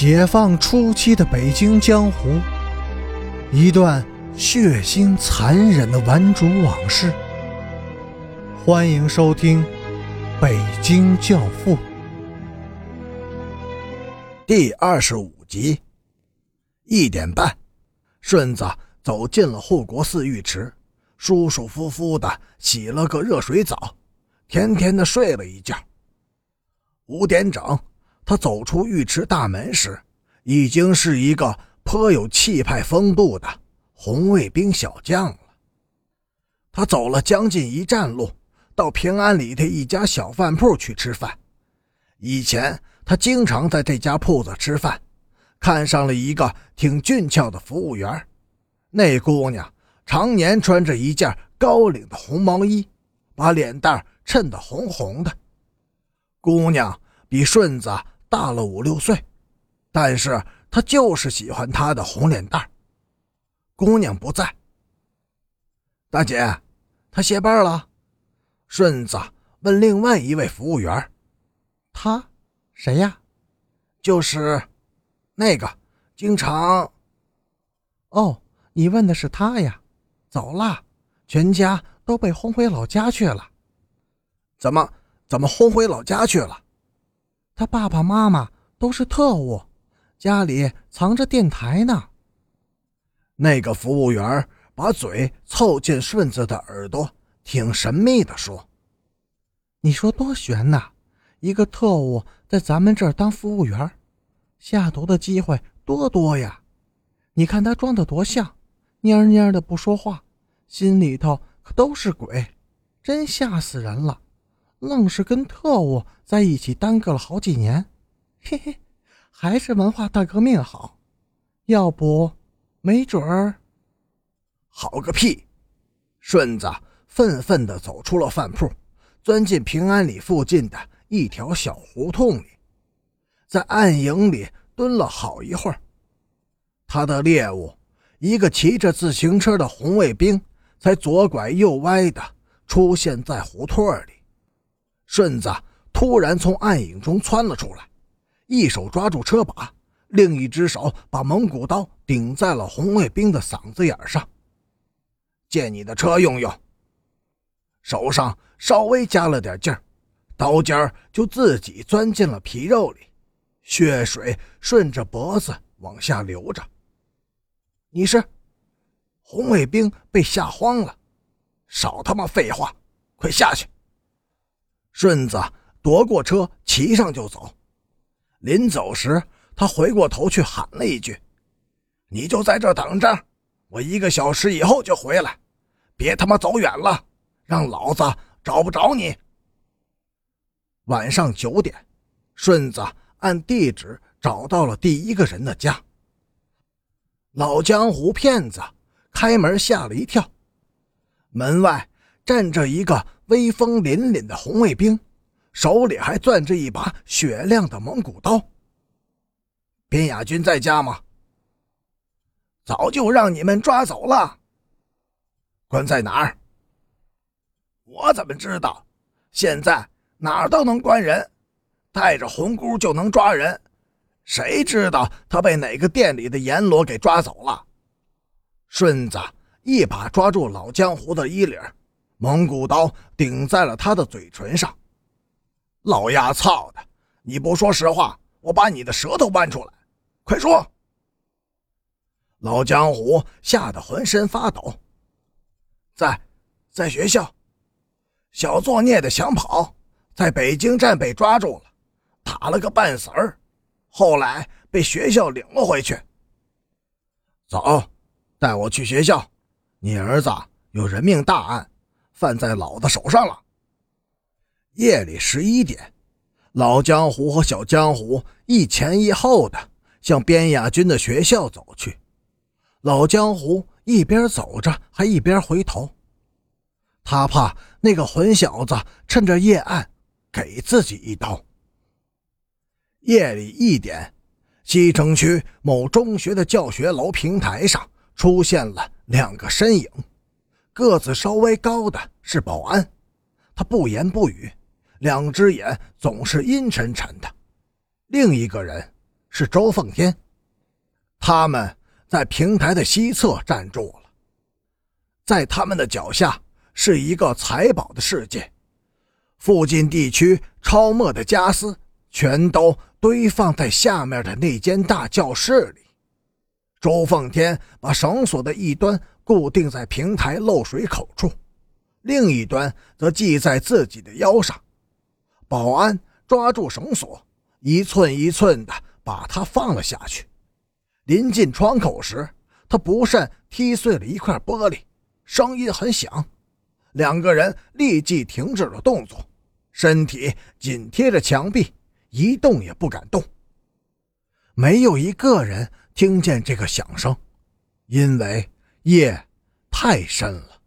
解放初期的北京江湖，一段血腥残忍的顽主往事。欢迎收听《北京教父》第二十五集。一点半，顺子走进了护国寺浴池，舒舒服服的洗了个热水澡，甜甜的睡了一觉。五点整。他走出浴池大门时，已经是一个颇有气派风度的红卫兵小将了。他走了将近一站路，到平安里的一家小饭铺去吃饭。以前他经常在这家铺子吃饭，看上了一个挺俊俏的服务员。那姑娘常年穿着一件高领的红毛衣，把脸蛋衬得红红的。姑娘比顺子。大了五六岁，但是他就是喜欢她的红脸蛋姑娘不在，大姐，他歇班了。顺子问另外一位服务员：“他谁呀？”“就是那个经常……哦，你问的是他呀？走了，全家都被轰回老家去了。怎么？怎么轰回老家去了？”他爸爸妈妈都是特务，家里藏着电台呢。那个服务员把嘴凑近顺子的耳朵，挺神秘的说：“你说多悬呐！一个特务在咱们这儿当服务员，下毒的机会多多呀！你看他装的多像，蔫蔫的不说话，心里头可都是鬼，真吓死人了。”愣是跟特务在一起耽搁了好几年，嘿嘿，还是文化大革命好。要不，没准儿。好个屁！顺子愤愤地走出了饭铺，钻进平安里附近的一条小胡同里，在暗影里蹲了好一会儿。他的猎物，一个骑着自行车的红卫兵，才左拐右歪的出现在胡同里。顺子突然从暗影中窜了出来，一手抓住车把，另一只手把蒙古刀顶在了红卫兵的嗓子眼上。借你的车用用。手上稍微加了点劲儿，刀尖就自己钻进了皮肉里，血水顺着脖子往下流着。你是？红卫兵被吓慌了，少他妈废话，快下去！顺子夺过车，骑上就走。临走时，他回过头去喊了一句：“你就在这等着，我一个小时以后就回来，别他妈走远了，让老子找不着你。”晚上九点，顺子按地址找到了第一个人的家。老江湖骗子开门吓了一跳，门外站着一个。威风凛凛的红卫兵，手里还攥着一把雪亮的蒙古刀。边雅军在家吗？早就让你们抓走了。关在哪儿？我怎么知道？现在哪儿都能关人，带着红箍就能抓人。谁知道他被哪个店里的阎罗给抓走了？顺子一把抓住老江湖的衣领。蒙古刀顶在了他的嘴唇上，老丫操的！你不说实话，我把你的舌头剜出来！快说！老江湖吓得浑身发抖。在，在学校，小作孽的想跑，在北京站被抓住了，打了个半死儿，后来被学校领了回去。走，带我去学校，你儿子有人命大案。犯在老子手上了。夜里十一点，老江湖和小江湖一前一后的向边亚军的学校走去。老江湖一边走着，还一边回头，他怕那个混小子趁着夜暗给自己一刀。夜里一点，西城区某中学的教学楼平台上出现了两个身影。个子稍微高的是保安，他不言不语，两只眼总是阴沉沉的。另一个人是周奉天。他们在平台的西侧站住了，在他们的脚下是一个财宝的世界，附近地区超没的家私全都堆放在下面的那间大教室里。周奉天把绳索的一端固定在平台漏水口处，另一端则系在自己的腰上。保安抓住绳索，一寸一寸地把它放了下去。临近窗口时，他不慎踢碎了一块玻璃，声音很响。两个人立即停止了动作，身体紧贴着墙壁，一动也不敢动。没有一个人。听见这个响声，因为夜太深了。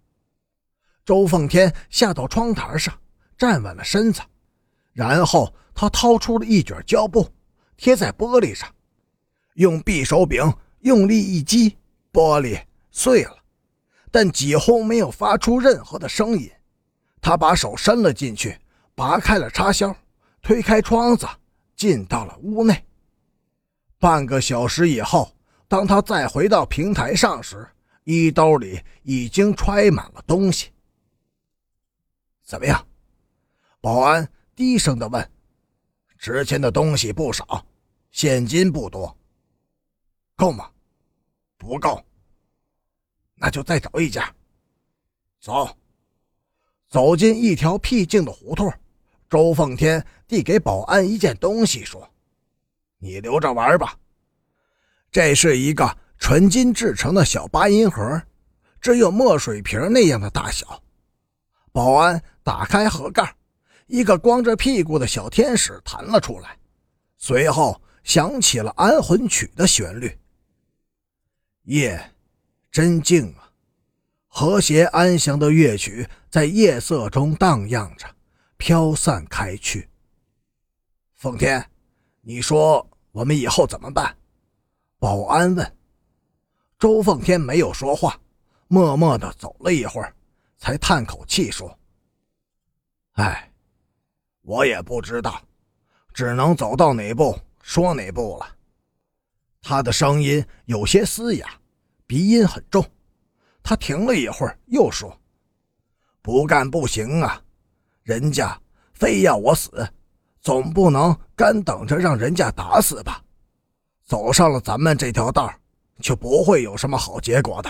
周奉天下到窗台上，站稳了身子，然后他掏出了一卷胶布，贴在玻璃上，用匕首柄用力一击，玻璃碎了，但几乎没有发出任何的声音。他把手伸了进去，拔开了插销，推开窗子，进到了屋内。半个小时以后，当他再回到平台上时，衣兜里已经揣满了东西。怎么样？保安低声的问。值钱的东西不少，现金不多。够吗？不够。那就再找一家。走。走进一条僻静的胡同，周奉天递给保安一件东西，说。你留着玩吧。这是一个纯金制成的小八音盒，只有墨水瓶那样的大小。保安打开盒盖，一个光着屁股的小天使弹了出来，随后响起了安魂曲的旋律。夜真静啊，和谐安详的乐曲在夜色中荡漾着，飘散开去。奉天，你说。我们以后怎么办？保安问。周奉天没有说话，默默的走了一会儿，才叹口气说：“哎，我也不知道，只能走到哪步说哪步了。”他的声音有些嘶哑，鼻音很重。他停了一会儿，又说：“不干不行啊，人家非要我死。”总不能干等着让人家打死吧？走上了咱们这条道，就不会有什么好结果的。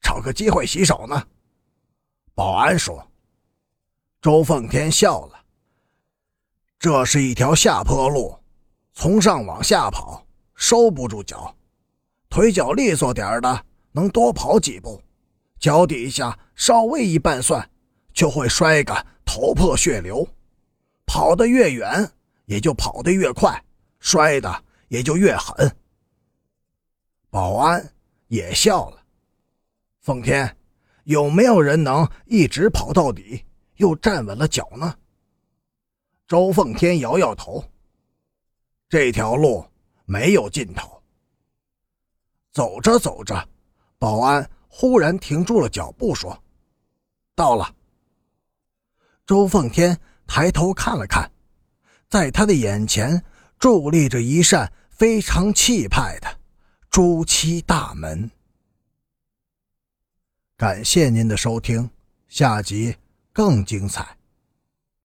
找个机会洗手呢？保安说。周奉天笑了。这是一条下坡路，从上往下跑，收不住脚。腿脚利索点的，能多跑几步；脚底下稍微一绊蒜，就会摔个头破血流。跑得越远，也就跑得越快，摔的也就越狠。保安也笑了。奉天，有没有人能一直跑到底，又站稳了脚呢？周奉天摇摇头。这条路没有尽头。走着走着，保安忽然停住了脚步，说：“到了。”周奉天。抬头看了看，在他的眼前伫立着一扇非常气派的朱漆大门。感谢您的收听，下集更精彩。